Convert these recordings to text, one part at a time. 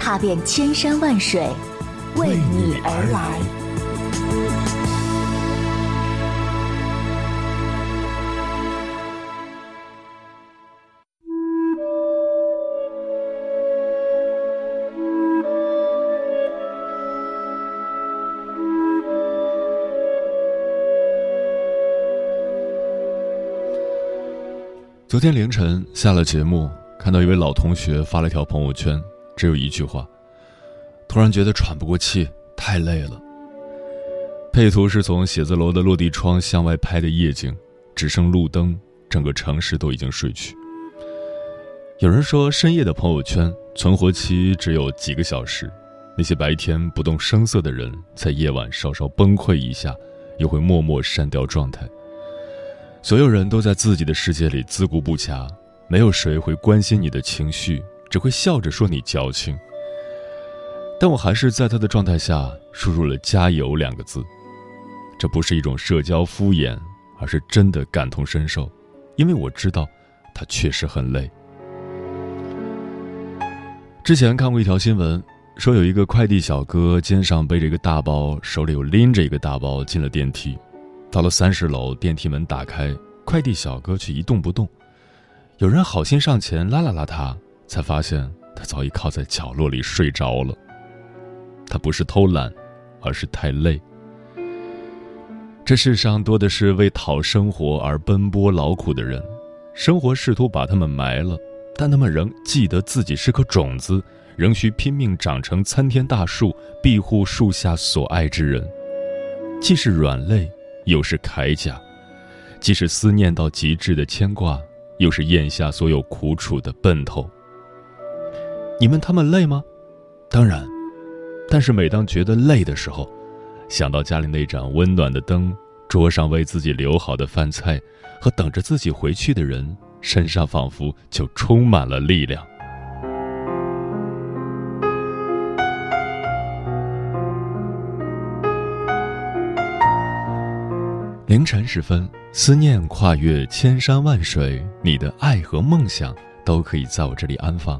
踏遍千山万水，为你而来。昨天凌晨下了节目，看到一位老同学发了条朋友圈，只有一句话：“突然觉得喘不过气，太累了。”配图是从写字楼的落地窗向外拍的夜景，只剩路灯，整个城市都已经睡去。有人说，深夜的朋友圈存活期只有几个小时，那些白天不动声色的人，在夜晚稍稍崩溃一下，又会默默删掉状态。所有人都在自己的世界里自顾不暇，没有谁会关心你的情绪，只会笑着说你矫情。但我还是在他的状态下输入了“加油”两个字，这不是一种社交敷衍，而是真的感同身受，因为我知道他确实很累。之前看过一条新闻，说有一个快递小哥肩上背着一个大包，手里又拎着一个大包进了电梯。到了三十楼，电梯门打开，快递小哥却一动不动。有人好心上前拉了拉他，才发现他早已靠在角落里睡着了。他不是偷懒，而是太累。这世上多的是为讨生活而奔波劳苦的人，生活试图把他们埋了，但他们仍记得自己是颗种子，仍需拼命长成参天大树，庇护树下所爱之人。既是软肋。又是铠甲，既是思念到极致的牵挂，又是咽下所有苦楚的奔头。你问他们累吗？当然，但是每当觉得累的时候，想到家里那盏温暖的灯，桌上为自己留好的饭菜，和等着自己回去的人，身上仿佛就充满了力量。凌晨时分，思念跨越千山万水，你的爱和梦想都可以在我这里安放。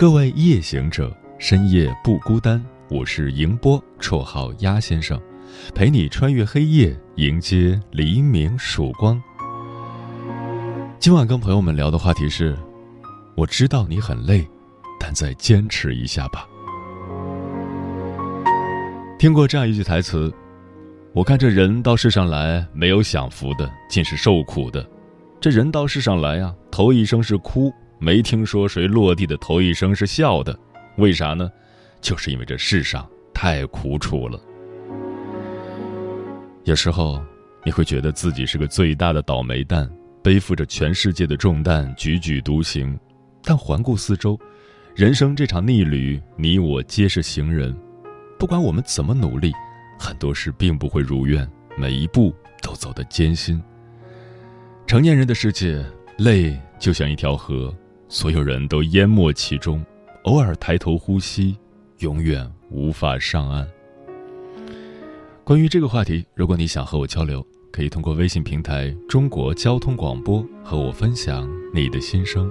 各位夜行者，深夜不孤单。我是迎波，绰号鸭先生，陪你穿越黑夜，迎接黎明曙光。今晚跟朋友们聊的话题是：我知道你很累，但再坚持一下吧。听过这样一句台词。我看这人到世上来，没有享福的，尽是受苦的。这人到世上来啊，头一声是哭，没听说谁落地的头一声是笑的。为啥呢？就是因为这世上太苦楚了。有时候你会觉得自己是个最大的倒霉蛋，背负着全世界的重担，踽踽独行。但环顾四周，人生这场逆旅，你我皆是行人。不管我们怎么努力。很多事并不会如愿，每一步都走得艰辛。成年人的世界，累就像一条河，所有人都淹没其中，偶尔抬头呼吸，永远无法上岸。关于这个话题，如果你想和我交流，可以通过微信平台“中国交通广播”和我分享你的心声。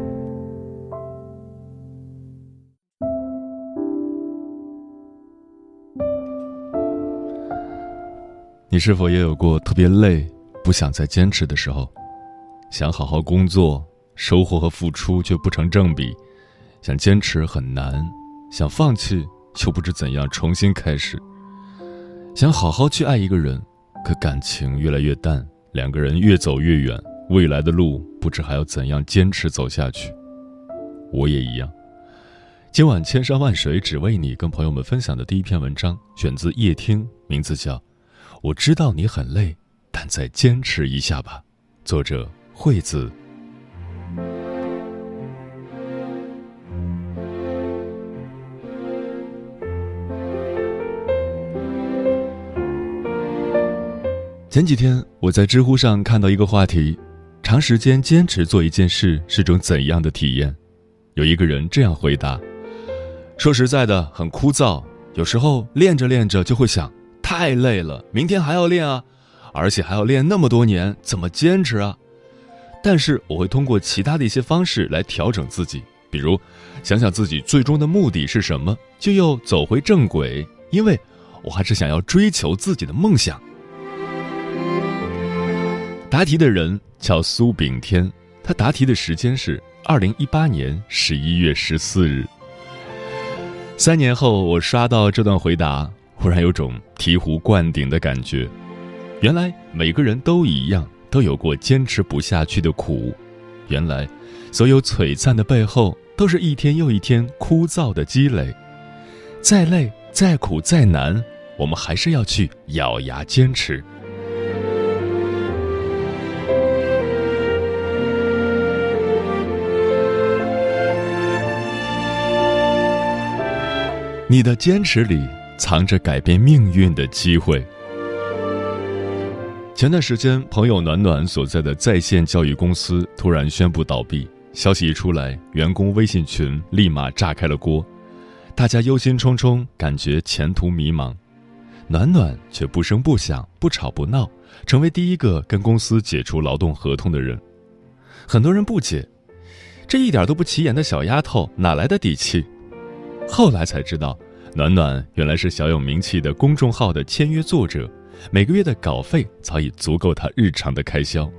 你是否也有过特别累、不想再坚持的时候？想好好工作，收获和付出却不成正比；想坚持很难，想放弃又不知怎样重新开始；想好好去爱一个人，可感情越来越淡，两个人越走越远，未来的路不知还要怎样坚持走下去。我也一样。今晚千山万水只为你，跟朋友们分享的第一篇文章，选自夜听，名字叫。我知道你很累，但再坚持一下吧。作者惠子。前几天我在知乎上看到一个话题：长时间坚持做一件事是种怎样的体验？有一个人这样回答：“说实在的，很枯燥。有时候练着练着就会想。”太累了，明天还要练啊，而且还要练那么多年，怎么坚持啊？但是我会通过其他的一些方式来调整自己，比如想想自己最终的目的是什么，就又走回正轨，因为我还是想要追求自己的梦想。答题的人叫苏炳添，他答题的时间是二零一八年十一月十四日。三年后，我刷到这段回答。忽然有种醍醐灌顶的感觉，原来每个人都一样，都有过坚持不下去的苦。原来，所有璀璨的背后，都是一天又一天枯燥的积累。再累、再苦、再难，我们还是要去咬牙坚持。你的坚持里。藏着改变命运的机会。前段时间，朋友暖暖所在的在线教育公司突然宣布倒闭，消息一出来，员工微信群立马炸开了锅，大家忧心忡忡，感觉前途迷茫。暖暖却不声不响，不吵不闹，成为第一个跟公司解除劳动合同的人。很多人不解，这一点都不起眼的小丫头哪来的底气？后来才知道。暖暖原来是小有名气的公众号的签约作者，每个月的稿费早已足够她日常的开销。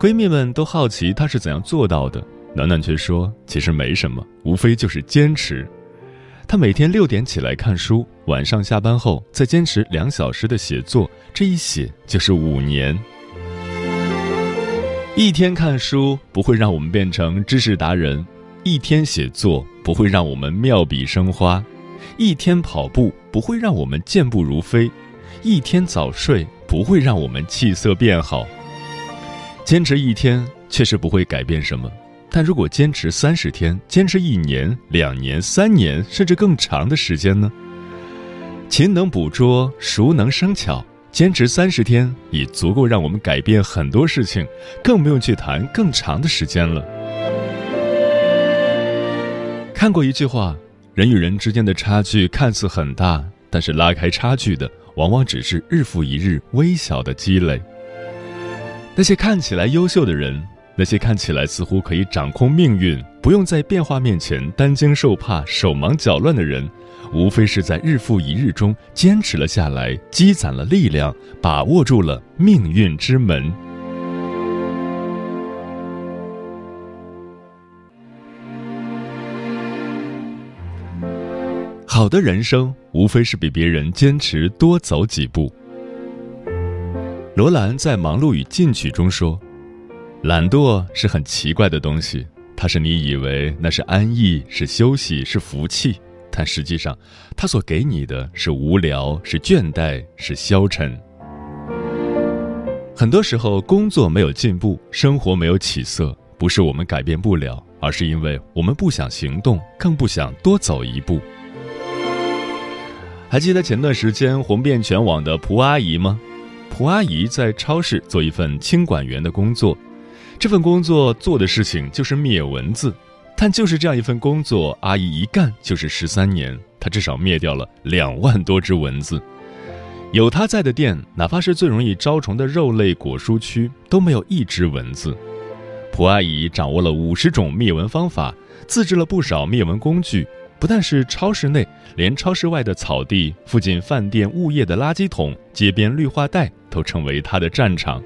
闺蜜们都好奇她是怎样做到的，暖暖却说：“其实没什么，无非就是坚持。她每天六点起来看书，晚上下班后再坚持两小时的写作，这一写就是五年。一天看书不会让我们变成知识达人，一天写作不会让我们妙笔生花。”一天跑步不会让我们健步如飞，一天早睡不会让我们气色变好。坚持一天确实不会改变什么，但如果坚持三十天、坚持一年、两年、三年，甚至更长的时间呢？勤能补拙，熟能生巧。坚持三十天已足够让我们改变很多事情，更不用去谈更长的时间了。看过一句话。人与人之间的差距看似很大，但是拉开差距的往往只是日复一日微小的积累。那些看起来优秀的人，那些看起来似乎可以掌控命运、不用在变化面前担惊受怕、手忙脚乱的人，无非是在日复一日中坚持了下来，积攒了力量，把握住了命运之门。好的人生无非是比别人坚持多走几步。罗兰在《忙碌与进取》中说：“懒惰是很奇怪的东西，它是你以为那是安逸、是休息、是福气，但实际上，它所给你的是无聊、是倦怠、是消沉。很多时候，工作没有进步，生活没有起色，不是我们改变不了，而是因为我们不想行动，更不想多走一步。”还记得前段时间红遍全网的蒲阿姨吗？蒲阿姨在超市做一份清管员的工作，这份工作做的事情就是灭蚊子，但就是这样一份工作，阿姨一干就是十三年，她至少灭掉了两万多只蚊子。有她在的店，哪怕是最容易招虫的肉类果蔬区，都没有一只蚊子。蒲阿姨掌握了五十种灭蚊方法，自制了不少灭蚊工具。不但是超市内，连超市外的草地、附近饭店、物业的垃圾桶、街边绿化带都成为他的战场。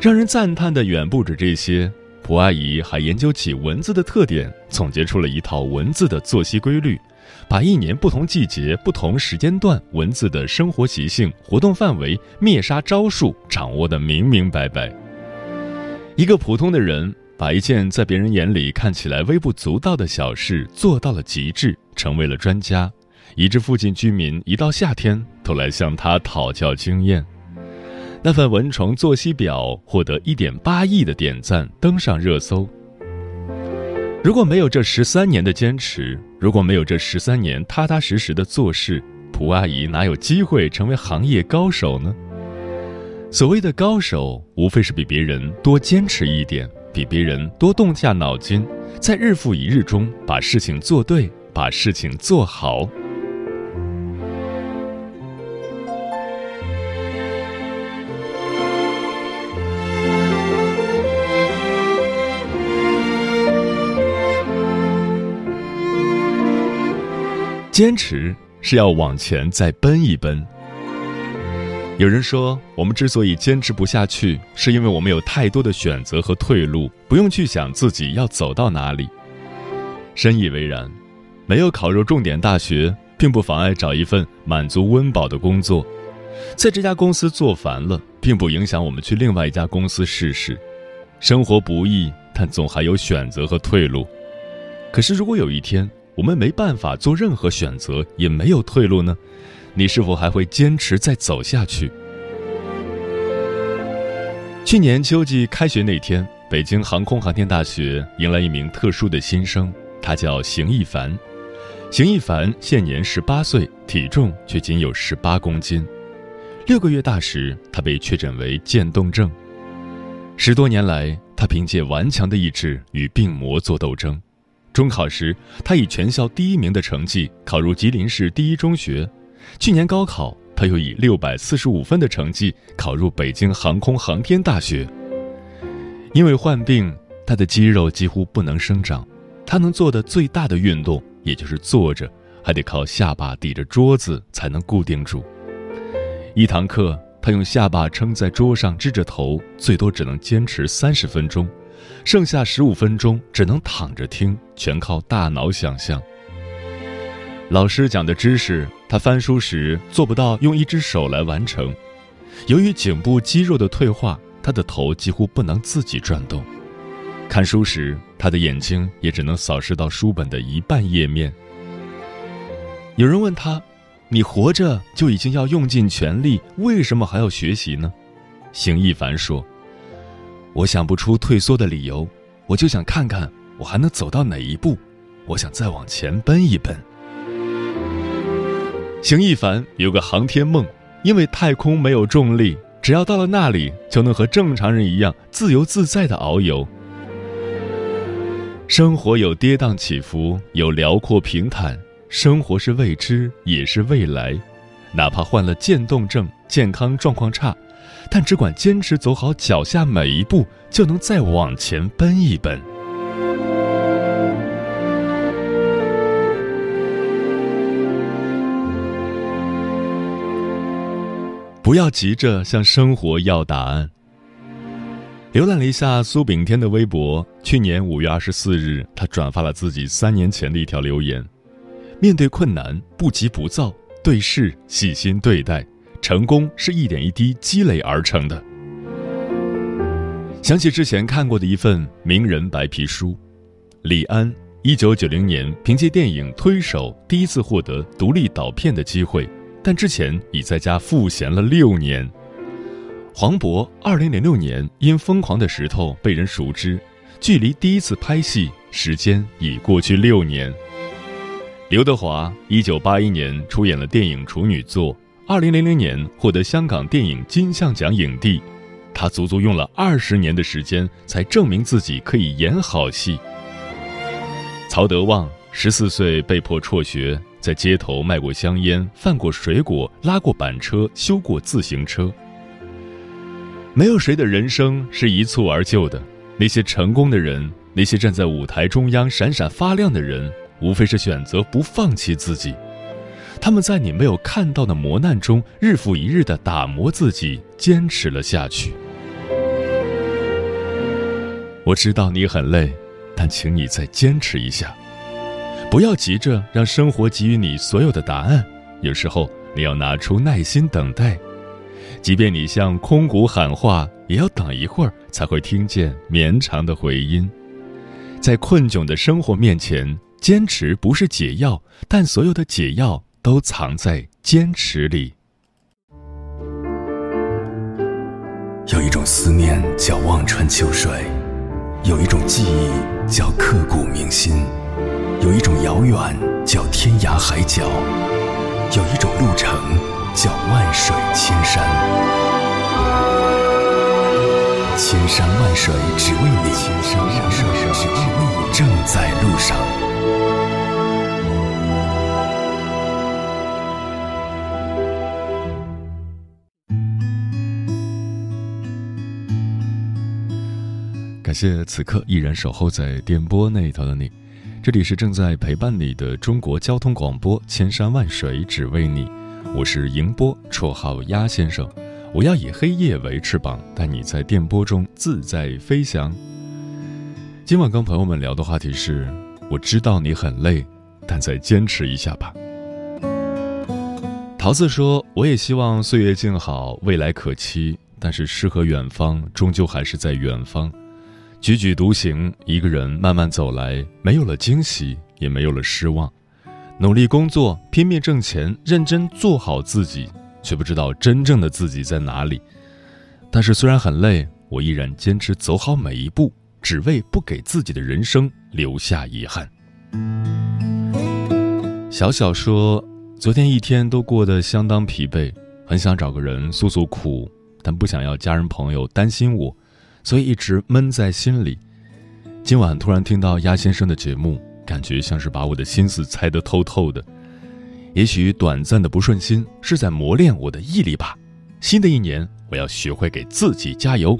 让人赞叹的远不止这些，蒲阿姨还研究起蚊子的特点，总结出了一套蚊子的作息规律，把一年不同季节、不同时间段蚊子的生活习性、活动范围、灭杀招数掌握得明明白白。一个普通的人。把一件在别人眼里看起来微不足道的小事做到了极致，成为了专家，以致附近居民一到夏天都来向他讨教经验。那份蚊虫作息表获得一点八亿的点赞，登上热搜。如果没有这十三年的坚持，如果没有这十三年踏踏实实的做事，蒲阿姨哪有机会成为行业高手呢？所谓的高手，无非是比别人多坚持一点。比别人多动下脑筋，在日复一日中把事情做对，把事情做好。坚持是要往前再奔一奔。有人说，我们之所以坚持不下去，是因为我们有太多的选择和退路，不用去想自己要走到哪里。深以为然，没有考入重点大学，并不妨碍找一份满足温饱的工作。在这家公司做烦了，并不影响我们去另外一家公司试试。生活不易，但总还有选择和退路。可是，如果有一天我们没办法做任何选择，也没有退路呢？你是否还会坚持再走下去？去年秋季开学那天，北京航空航天大学迎来一名特殊的新生，他叫邢一凡。邢一凡现年十八岁，体重却仅有十八公斤。六个月大时，他被确诊为渐冻症。十多年来，他凭借顽强的意志与病魔作斗争。中考时，他以全校第一名的成绩考入吉林市第一中学。去年高考，他又以六百四十五分的成绩考入北京航空航天大学。因为患病，他的肌肉几乎不能生长，他能做的最大的运动也就是坐着，还得靠下巴抵着桌子才能固定住。一堂课，他用下巴撑在桌上支着头，最多只能坚持三十分钟，剩下十五分钟只能躺着听，全靠大脑想象。老师讲的知识，他翻书时做不到用一只手来完成。由于颈部肌肉的退化，他的头几乎不能自己转动。看书时，他的眼睛也只能扫视到书本的一半页面。有人问他：“你活着就已经要用尽全力，为什么还要学习呢？”邢一凡说：“我想不出退缩的理由，我就想看看我还能走到哪一步，我想再往前奔一奔。”邢一凡有个航天梦，因为太空没有重力，只要到了那里，就能和正常人一样自由自在的遨游。生活有跌宕起伏，有辽阔平坦，生活是未知，也是未来。哪怕患了渐冻症，健康状况差，但只管坚持走好脚下每一步，就能再往前奔一奔。不要急着向生活要答案。浏览了一下苏炳添的微博，去年五月二十四日，他转发了自己三年前的一条留言：“面对困难，不急不躁，对事细心对待，成功是一点一滴积累而成的。”想起之前看过的一份名人白皮书，李安一九九零年凭借电影《推手》第一次获得独立导片的机会。但之前已在家赋闲了六年。黄渤二零零六年因《疯狂的石头》被人熟知，距离第一次拍戏时间已过去六年。刘德华一九八一年出演了电影处女作，二零零零年获得香港电影金像奖影帝。他足足用了二十年的时间，才证明自己可以演好戏。曹德旺十四岁被迫辍学，在街头卖过香烟，贩过水果，拉过板车，修过自行车。没有谁的人生是一蹴而就的，那些成功的人，那些站在舞台中央闪闪发亮的人，无非是选择不放弃自己。他们在你没有看到的磨难中，日复一日的打磨自己，坚持了下去。我知道你很累，但请你再坚持一下，不要急着让生活给予你所有的答案。有时候你要拿出耐心等待，即便你向空谷喊话，也要等一会儿才会听见绵长的回音。在困窘的生活面前，坚持不是解药，但所有的解药。都藏在坚持里。有一种思念叫望穿秋水，有一种记忆叫刻骨铭心，有一种遥远叫天涯海角，有一种路程叫万水千山。千山万水只为你，千山万水只为你，正在路上。感谢此刻依然守候在电波那一头的你，这里是正在陪伴你的中国交通广播，千山万水只为你，我是迎波，绰号鸭先生，我要以黑夜为翅膀，带你在电波中自在飞翔。今晚跟朋友们聊的话题是：我知道你很累，但再坚持一下吧。桃子说：“我也希望岁月静好，未来可期，但是诗和远方终究还是在远方。”踽踽独行，一个人慢慢走来，没有了惊喜，也没有了失望。努力工作，拼命挣钱，认真做好自己，却不知道真正的自己在哪里。但是虽然很累，我依然坚持走好每一步，只为不给自己的人生留下遗憾。小小说，昨天一天都过得相当疲惫，很想找个人诉诉苦，但不想要家人朋友担心我。所以一直闷在心里。今晚突然听到鸭先生的节目，感觉像是把我的心思猜得透透的。也许短暂的不顺心是在磨练我的毅力吧。新的一年，我要学会给自己加油。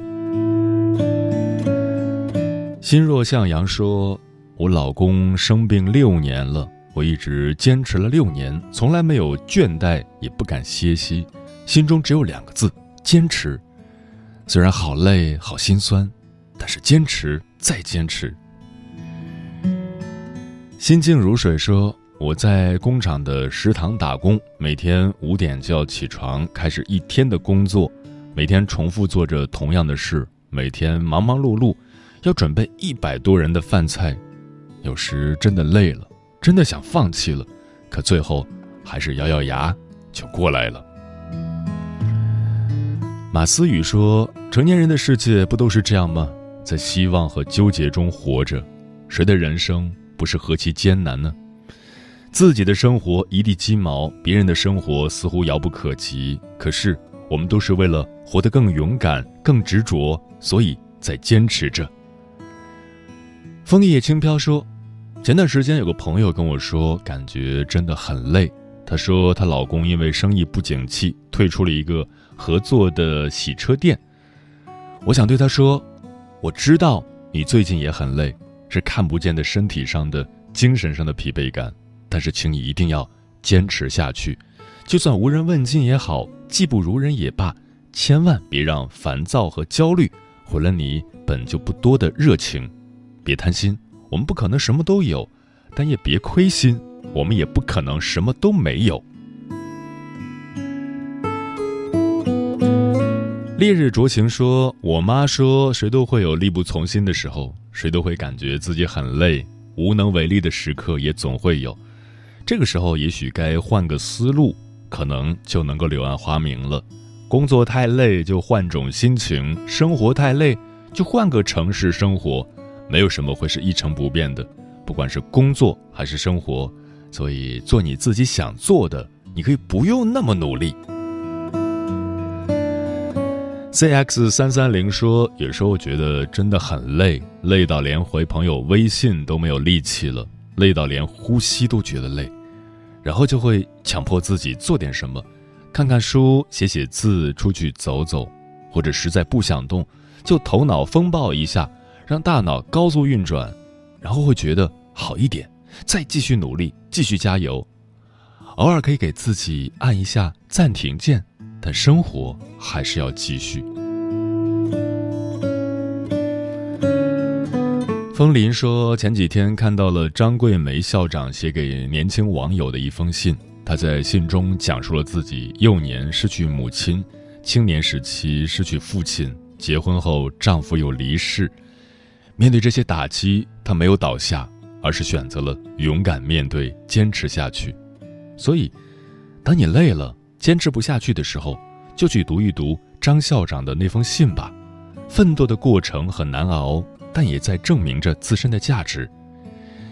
心若向阳说：“我老公生病六年了，我一直坚持了六年，从来没有倦怠，也不敢歇息，心中只有两个字：坚持。”虽然好累、好心酸，但是坚持再坚持。心静如水说：“我在工厂的食堂打工，每天五点就要起床，开始一天的工作，每天重复做着同样的事，每天忙忙碌碌，要准备一百多人的饭菜。有时真的累了，真的想放弃了，可最后还是咬咬牙就过来了。”马思雨说：“成年人的世界不都是这样吗？在希望和纠结中活着，谁的人生不是何其艰难呢？自己的生活一地鸡毛，别人的生活似乎遥不可及。可是我们都是为了活得更勇敢、更执着，所以在坚持着。”枫叶轻飘说：“前段时间有个朋友跟我说，感觉真的很累。她说她老公因为生意不景气，退出了一个。”合作的洗车店，我想对他说：“我知道你最近也很累，是看不见的身体上的、精神上的疲惫感，但是请你一定要坚持下去，就算无人问津也好，技不如人也罢，千万别让烦躁和焦虑毁了你本就不多的热情。别贪心，我们不可能什么都有，但也别亏心，我们也不可能什么都没有。”烈日灼情说：“我妈说，谁都会有力不从心的时候，谁都会感觉自己很累，无能为力的时刻也总会有。这个时候，也许该换个思路，可能就能够柳暗花明了。工作太累，就换种心情；生活太累，就换个城市生活。没有什么会是一成不变的，不管是工作还是生活。所以，做你自己想做的，你可以不用那么努力。” Cx 三三零说，有时候觉得真的很累，累到连回朋友微信都没有力气了，累到连呼吸都觉得累，然后就会强迫自己做点什么，看看书、写写字、出去走走，或者实在不想动，就头脑风暴一下，让大脑高速运转，然后会觉得好一点，再继续努力，继续加油。偶尔可以给自己按一下暂停键，但生活还是要继续。风林说，前几天看到了张桂梅校长写给年轻网友的一封信，她在信中讲述了自己幼年失去母亲，青年时期失去父亲，结婚后丈夫又离世。面对这些打击，她没有倒下，而是选择了勇敢面对，坚持下去。所以，当你累了、坚持不下去的时候，就去读一读张校长的那封信吧。奋斗的过程很难熬，但也在证明着自身的价值。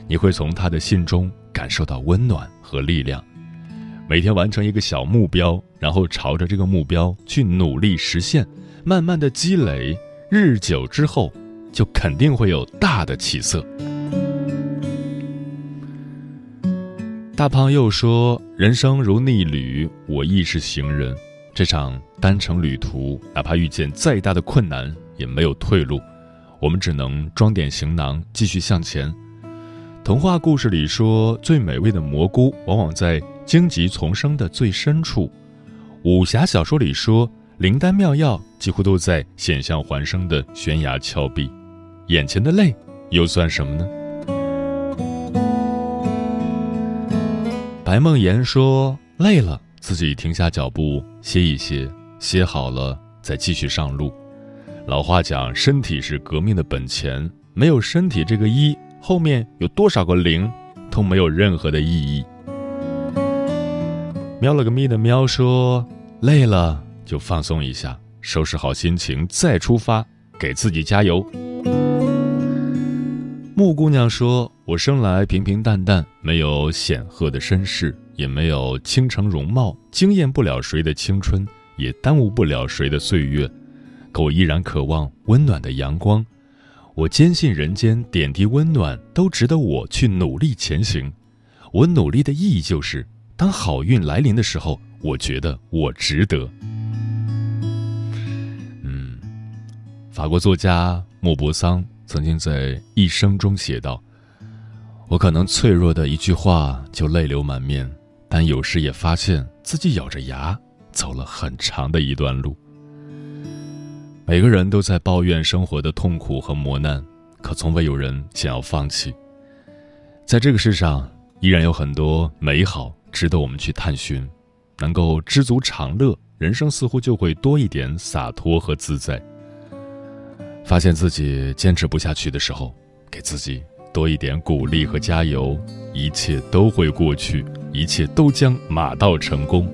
你会从他的信中感受到温暖和力量。每天完成一个小目标，然后朝着这个目标去努力实现，慢慢的积累，日久之后，就肯定会有大的起色。大胖又说：“人生如逆旅，我亦是行人。这场单程旅途，哪怕遇见再大的困难，也没有退路。我们只能装点行囊，继续向前。”童话故事里说，最美味的蘑菇往往在荆棘丛生的最深处。武侠小说里说，灵丹妙药几乎都在险象环生的悬崖峭壁。眼前的累，又算什么呢？白梦妍说：“累了，自己停下脚步，歇一歇，歇好了再继续上路。老话讲，身体是革命的本钱，没有身体这个一，后面有多少个零，都没有任何的意义。”喵了个咪的喵说：“累了就放松一下，收拾好心情再出发，给自己加油。”木姑娘说：“我生来平平淡淡，没有显赫的身世，也没有倾城容貌，惊艳不了谁的青春，也耽误不了谁的岁月。可我依然渴望温暖的阳光。我坚信人间点滴温暖都值得我去努力前行。我努力的意义就是，当好运来临的时候，我觉得我值得。”嗯，法国作家莫泊桑。曾经在一生中写道：“我可能脆弱的一句话就泪流满面，但有时也发现自己咬着牙走了很长的一段路。”每个人都在抱怨生活的痛苦和磨难，可从未有人想要放弃。在这个世上，依然有很多美好值得我们去探寻。能够知足常乐，人生似乎就会多一点洒脱和自在。发现自己坚持不下去的时候，给自己多一点鼓励和加油，一切都会过去，一切都将马到成功。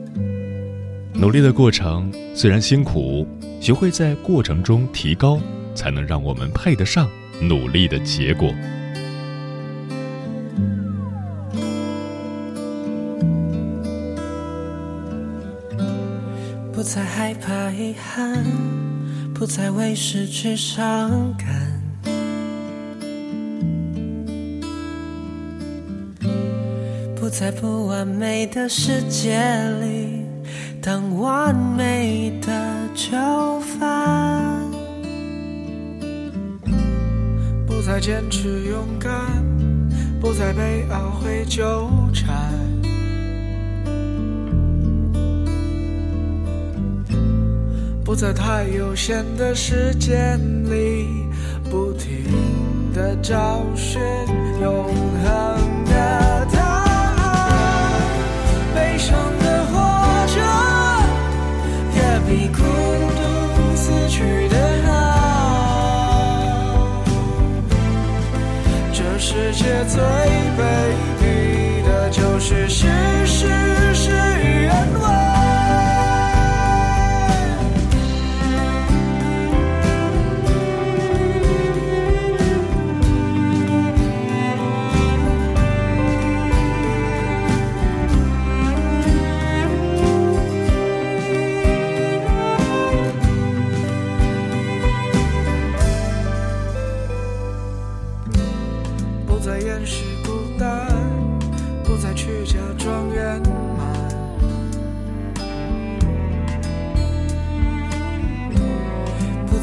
努力的过程虽然辛苦，学会在过程中提高，才能让我们配得上努力的结果。不再害怕遗憾。不再为失去伤感，在不完美的世界里当完美的囚犯，不再坚持勇敢，不再被懊悔纠缠。不在太有限的时间里，不停的找寻永恒的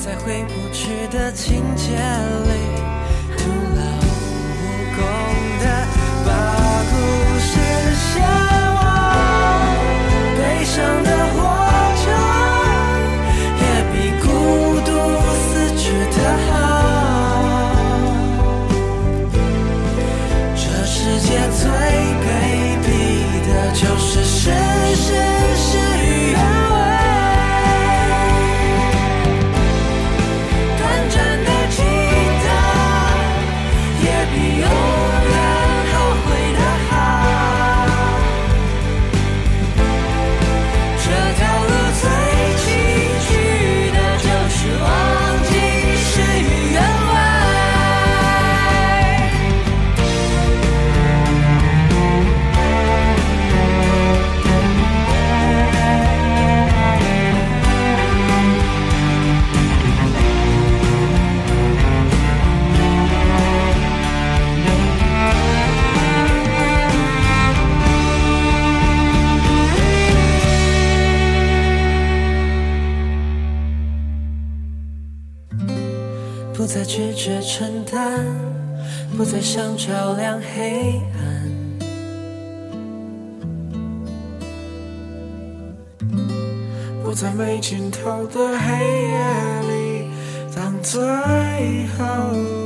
在回不去的情节里没尽头的黑夜里当最后